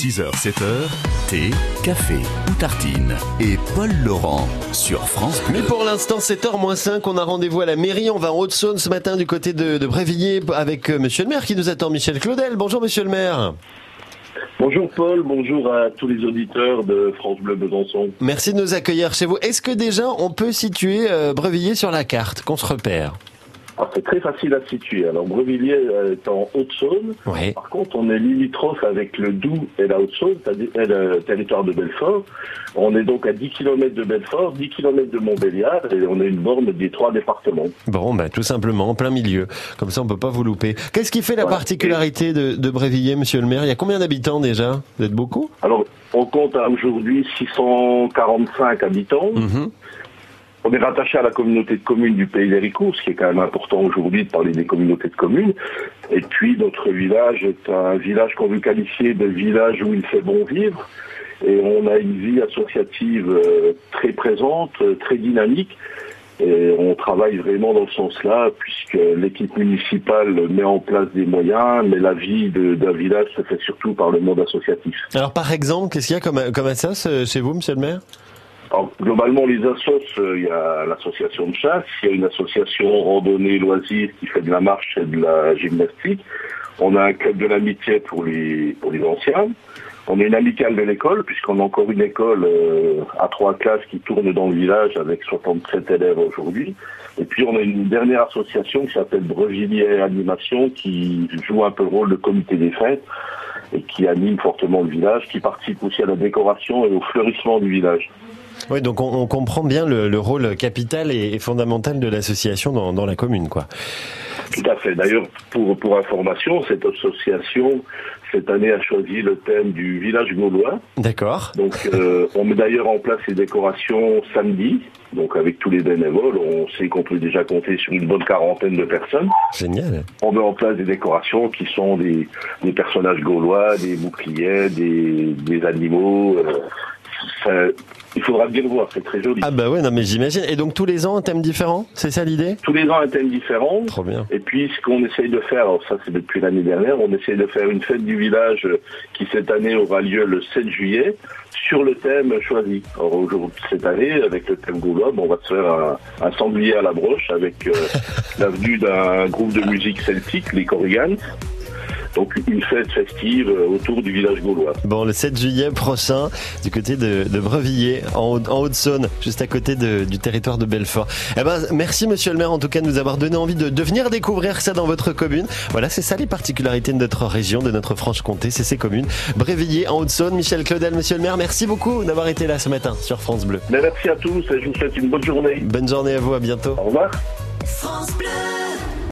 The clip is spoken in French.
6h, 7h, thé, café ou tartine. Et Paul Laurent sur France Bleu. Mais pour l'instant, 7h-5, on a rendez-vous à la mairie. On va en Haute-Saône ce matin du côté de, de Brévilliers avec euh, monsieur le maire qui nous attend, Michel Claudel. Bonjour monsieur le maire. Bonjour Paul, bonjour à tous les auditeurs de France Bleu Besançon. Merci de nous accueillir chez vous. Est-ce que déjà on peut situer euh, Brévilliers sur la carte, qu'on se repère? C'est très facile à situer. Alors Brevilliers euh, est en Haute-Saône. Oui. Par contre, on est limitrophe avec le Doubs et la Haute-Saône, c'est-à-dire et le territoire de Belfort. On est donc à 10 km de Belfort, 10 km de Montbéliard et on est une borne des trois départements. Bon, bah, tout simplement, en plein milieu. Comme ça, on peut pas vous louper. Qu'est-ce qui fait la particularité de, de Brévilliers, monsieur le maire? Il y a combien d'habitants déjà? Vous êtes beaucoup? Alors, on compte à aujourd'hui 645 habitants. Mhm. On est rattaché à la communauté de communes du Pays d'Héricourt, ce qui est quand même important aujourd'hui de parler des communautés de communes. Et puis notre village est un village qu'on veut qualifier de village où il fait bon vivre. Et on a une vie associative euh, très présente, euh, très dynamique. Et on travaille vraiment dans ce sens-là, puisque l'équipe municipale met en place des moyens, mais la vie d'un village se fait surtout par le monde associatif. Alors, par exemple, qu'est-ce qu'il y a comme, comme assos euh, chez vous, monsieur le maire? Alors, globalement, les assos, euh, il y a l'association de chasse, il y a une association randonnée loisirs qui fait de la marche et de la gymnastique. On a un club de l'amitié pour les, anciens. On a une amicale de l'école, puisqu'on a encore une école euh, à trois classes qui tourne dans le village avec 67 élèves aujourd'hui. Et puis on a une dernière association qui s'appelle Brevilliers Animation, qui joue un peu le rôle de comité des fêtes et qui anime fortement le village, qui participe aussi à la décoration et au fleurissement du village. Oui, donc on, on comprend bien le, le rôle capital et, fondamental de l'association dans, dans la commune, quoi. Tout à fait. D'ailleurs, pour, pour information, cette association, cette année, a choisi le thème du village gaulois. D'accord. Donc, euh, on met d'ailleurs en place les décorations samedi. Donc, avec tous les bénévoles, on sait qu'on peut déjà compter sur une bonne quarantaine de personnes. Génial. On met en place des décorations qui sont des, des personnages gaulois, des boucliers, des, des animaux. euh, il faudra bien le voir, c'est très joli. Ah bah ouais, non mais j'imagine. Et donc tous les ans un thème différent, c'est ça l'idée? Tous les ans, un thème différent. Trop bien. Et puis, ce qu'on essaye de faire, alors ça c'est depuis l'année dernière, on essaye de faire une fête du village qui cette année aura lieu le 7 juillet sur le thème choisi. Alors aujourd'hui, cette année, avec le thème gaulois, bon, on va se faire un, un sanglier à la broche avec euh, la venue d'un groupe de musique celtique, les Corrigans. Donc une fête festive euh, autour du village gaulois. Bon, le 7 juillet prochain, du côté de, de Brevilliers, en, Haute- en Haute-Saône, juste à côté de- du territoire de Belfort. Eh ben, merci monsieur le maire en tout cas de nous avoir donné envie de, de venir découvrir ça dans votre commune. Voilà, c'est ça les particularités de notre région, de notre Franche-Comté, c'est ces communes. Brévilliers, en Haute-Saône, Michel Claudel, monsieur le maire, merci beaucoup d'avoir été là ce matin sur France Bleu. Merci à tous et je vous souhaite une bonne journée. Bonne journée à vous, à bientôt. Au revoir. France Bleu.